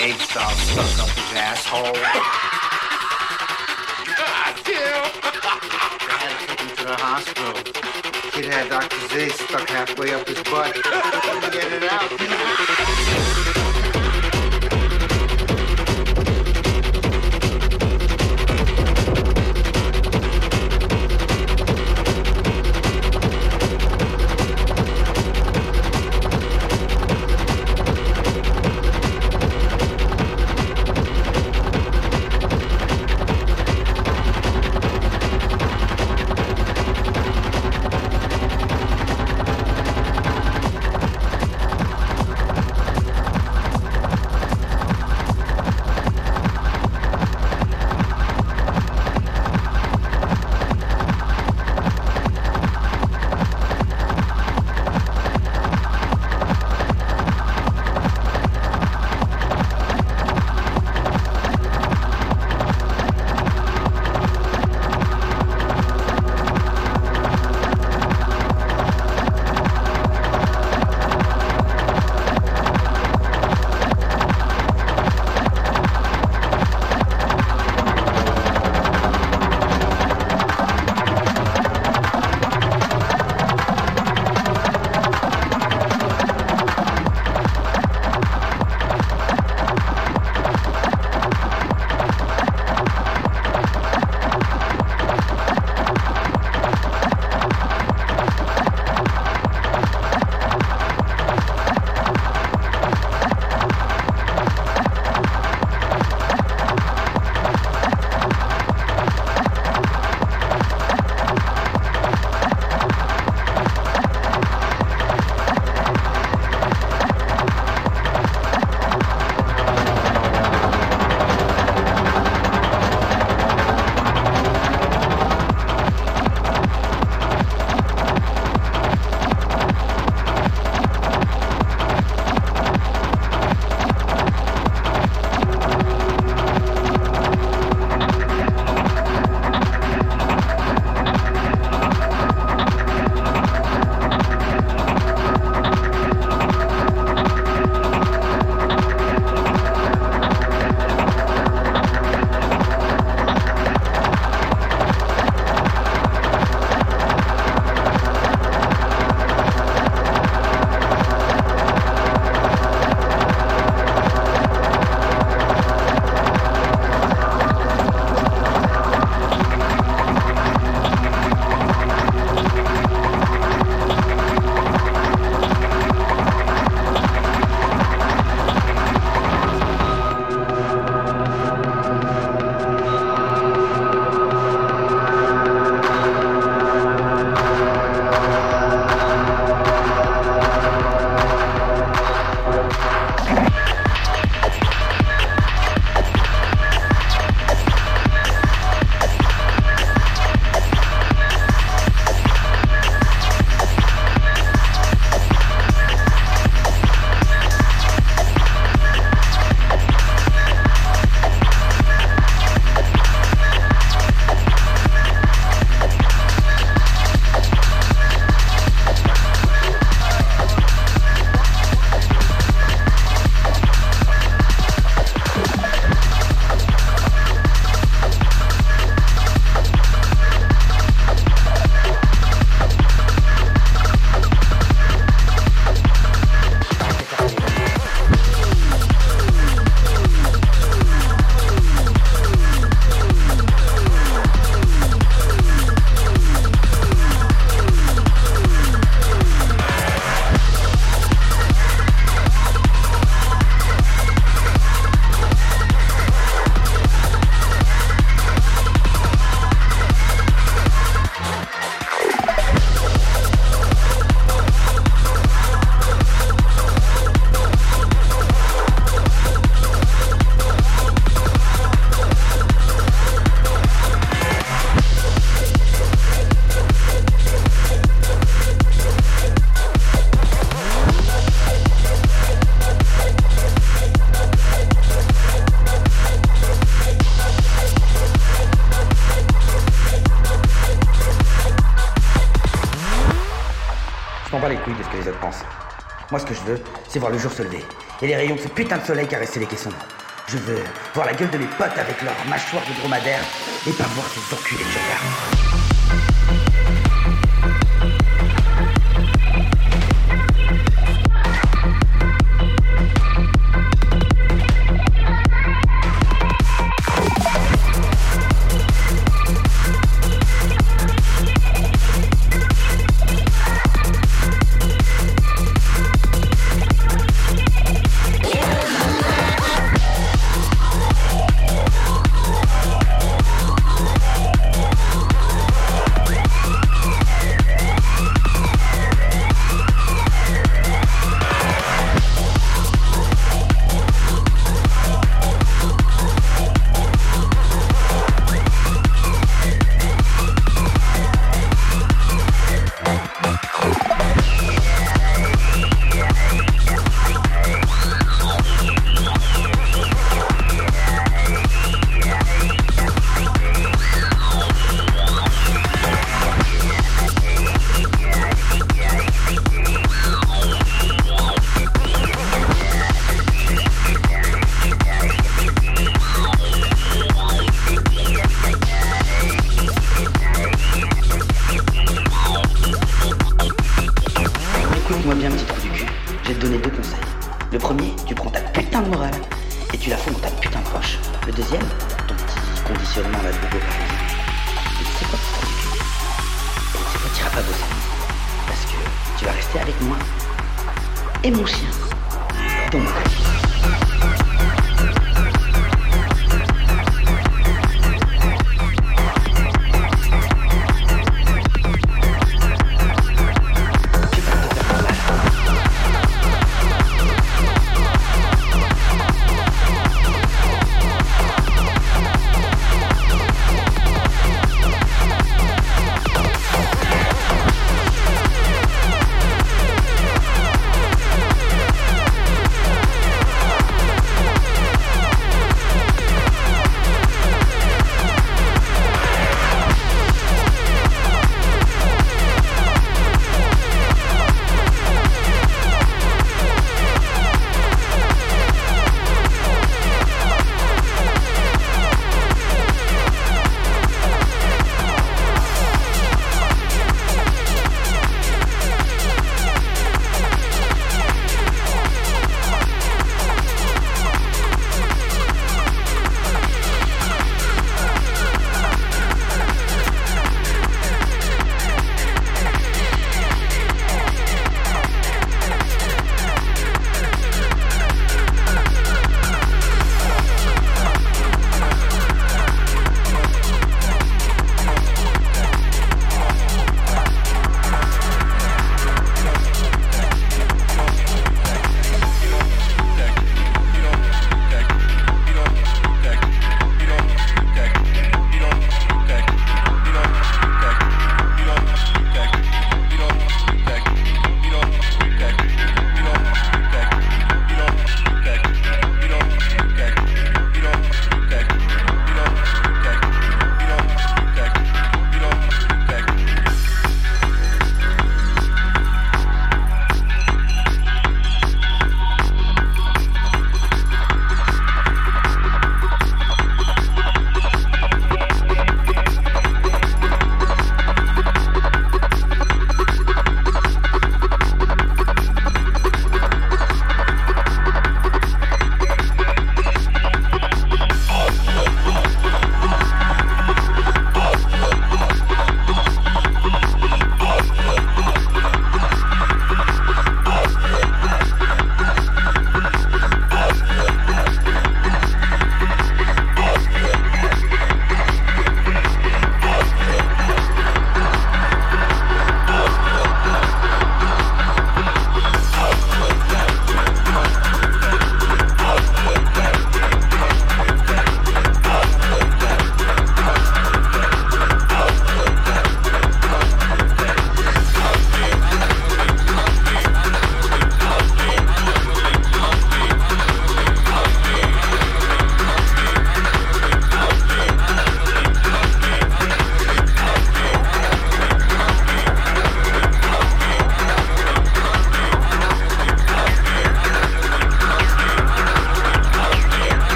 Planet of the Apes doll stuck up his asshole. God damn! They had to take him to the hospital. Kid had Dr. Z stuck halfway up his butt. Couldn't get it out, c'est voir le jour se lever. Et les rayons de ce putain de soleil caresser les caissons. Je veux voir la gueule de mes potes avec leurs mâchoires de dromadaire et pas voir ces enculés de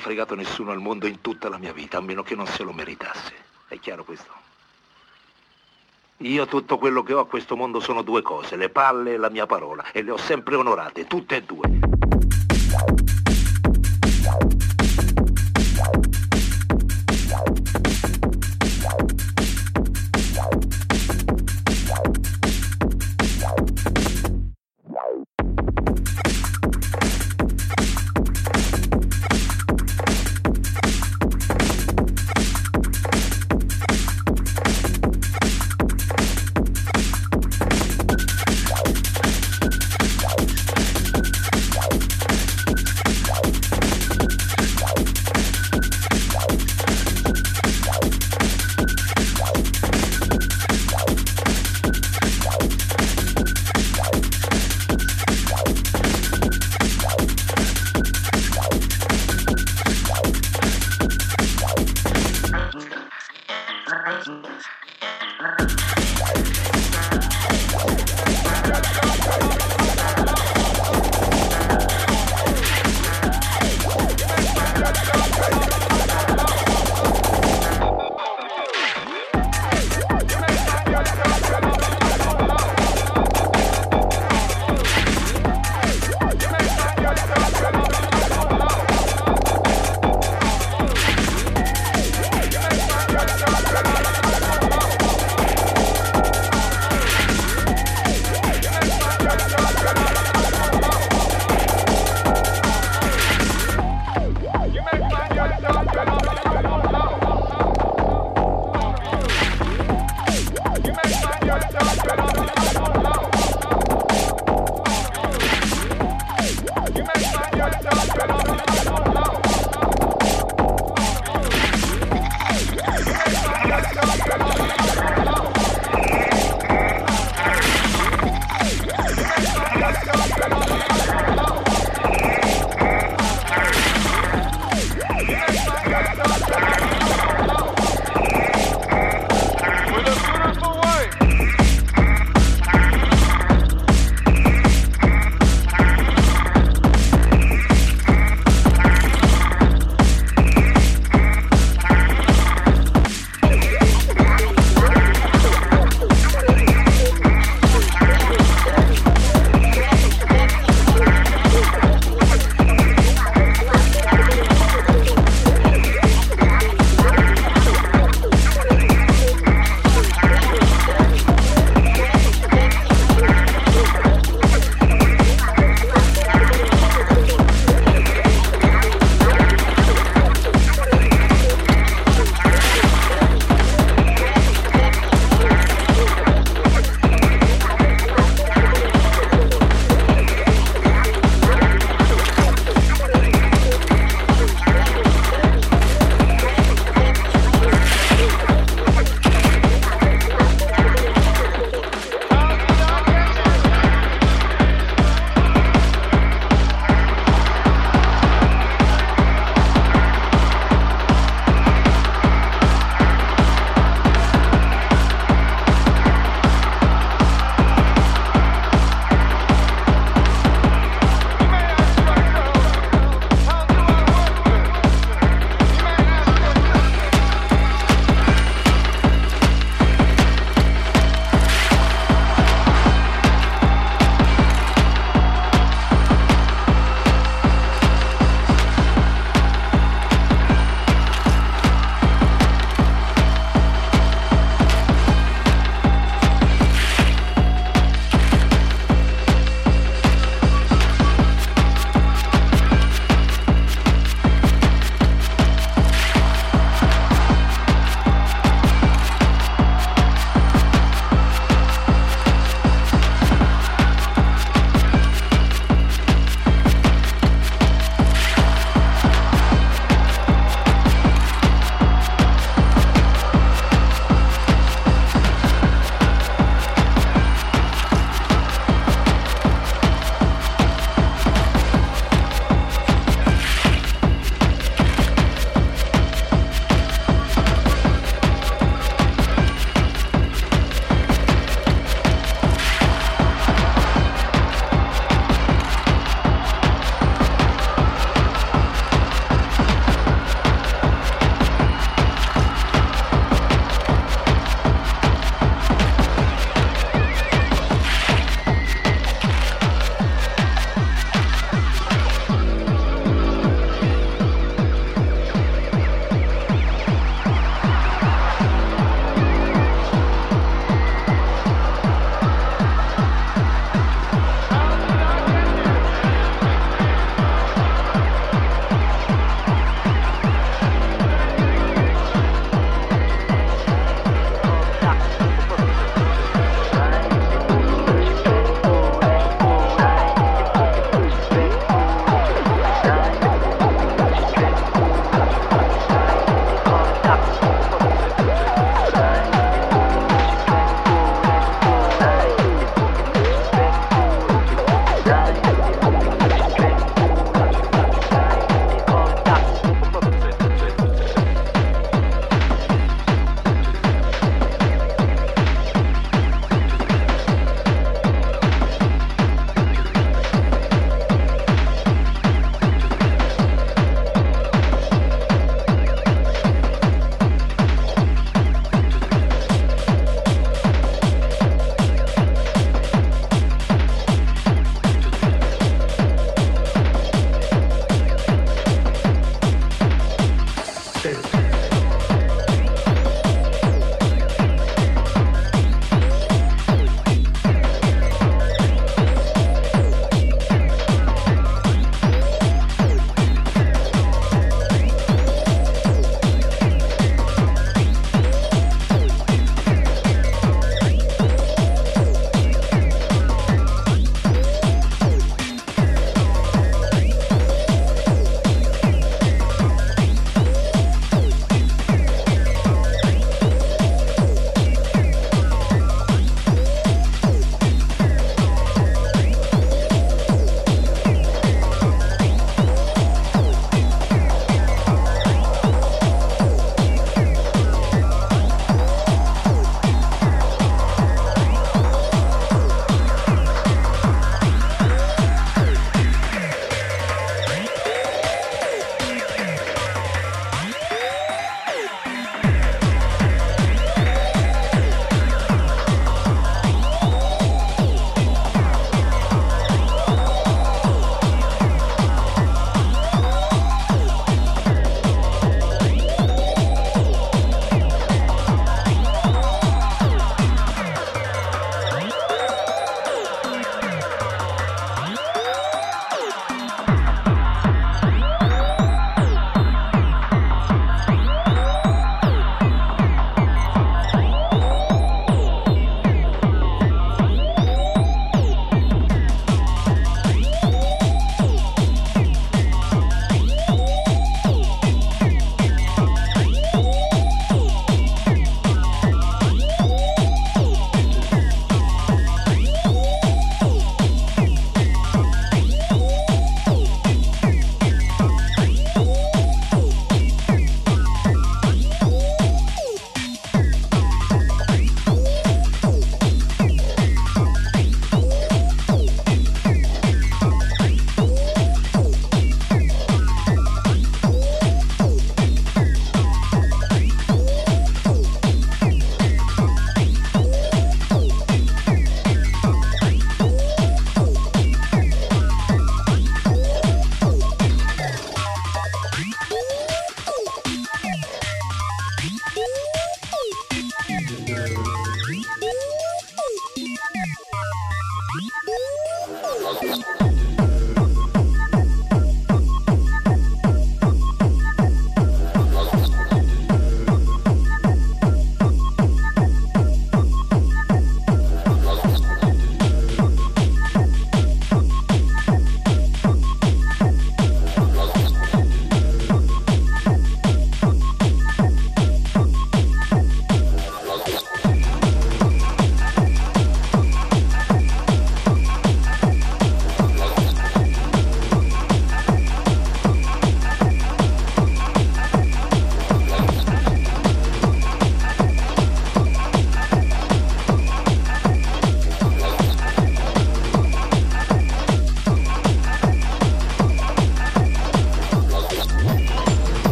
fregato nessuno al mondo in tutta la mia vita, a meno che non se lo meritasse. È chiaro questo? Io tutto quello che ho a questo mondo sono due cose, le palle e la mia parola, e le ho sempre onorate, tutte e due.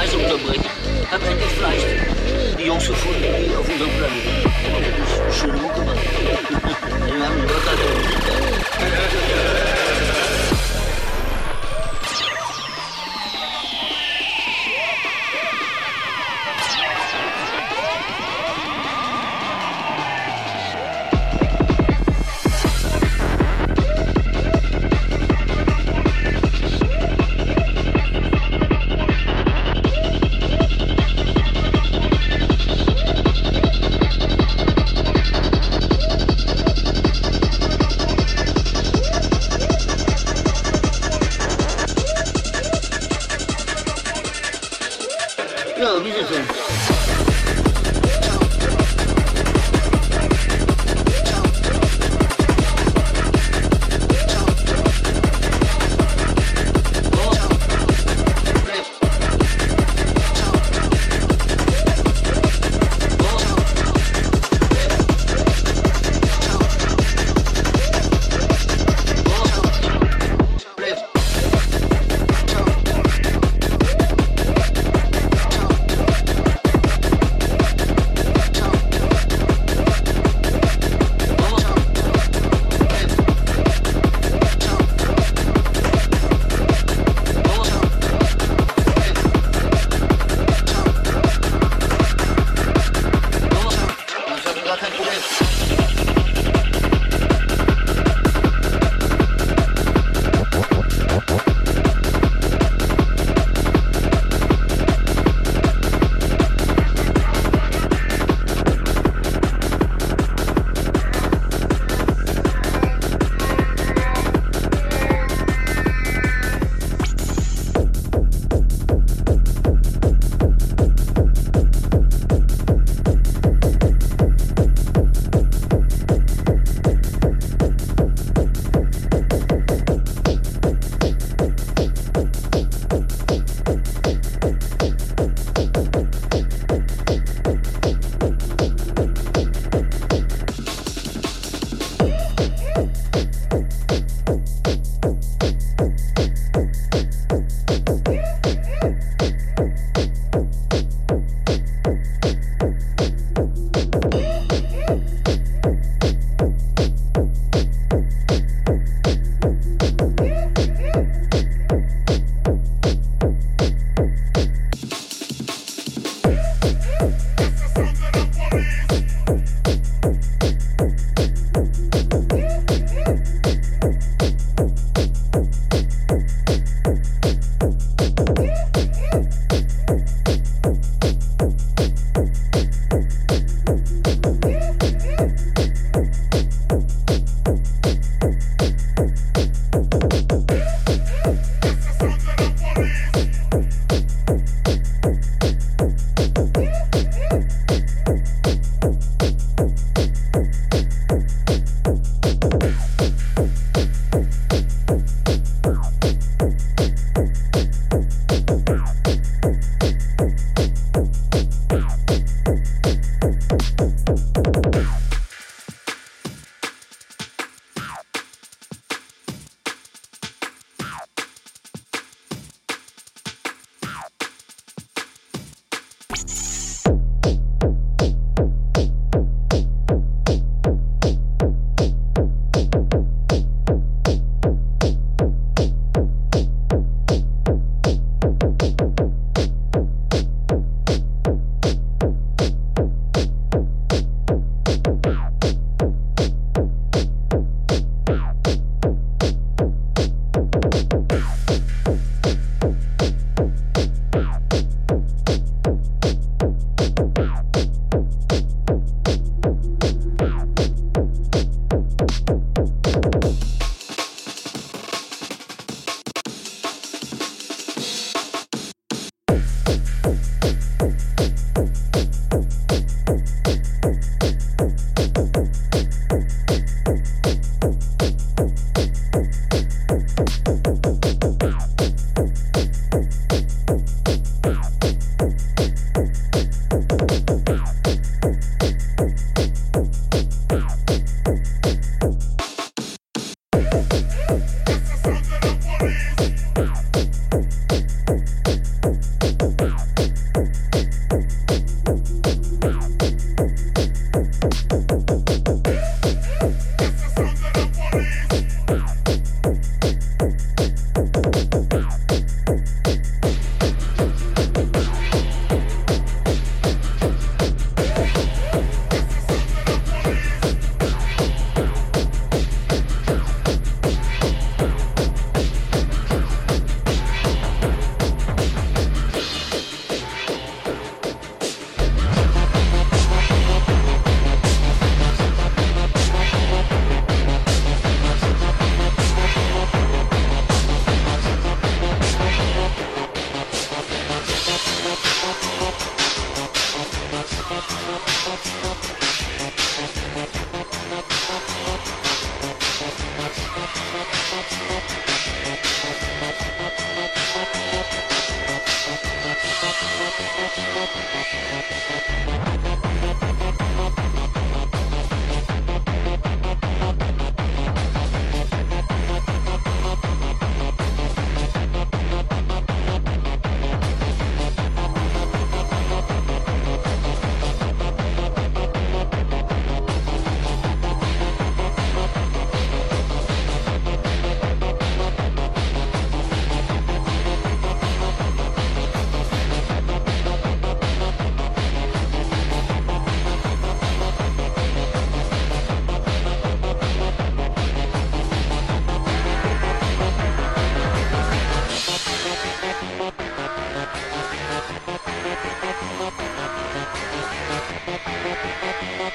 Reise unterbrechen. Hab endlich Fleisch. Die Jungs gefunden, die auf unserem Planeten. Schön gemacht. Wir haben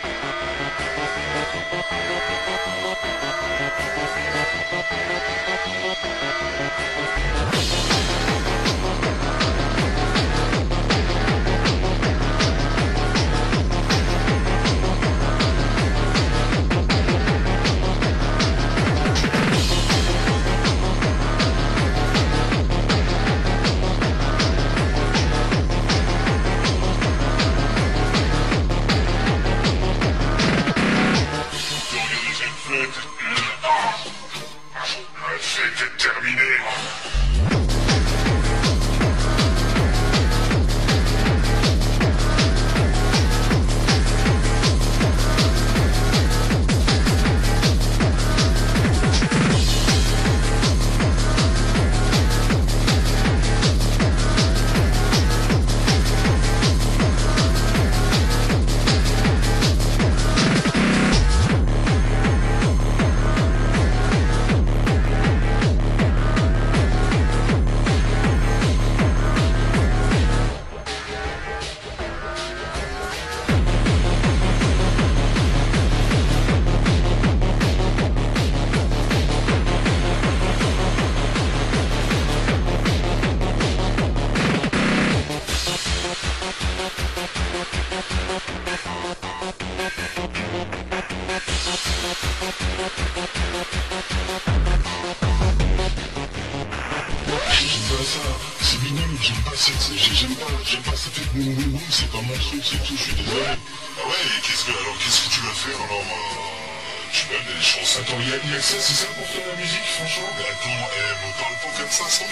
up. relationship.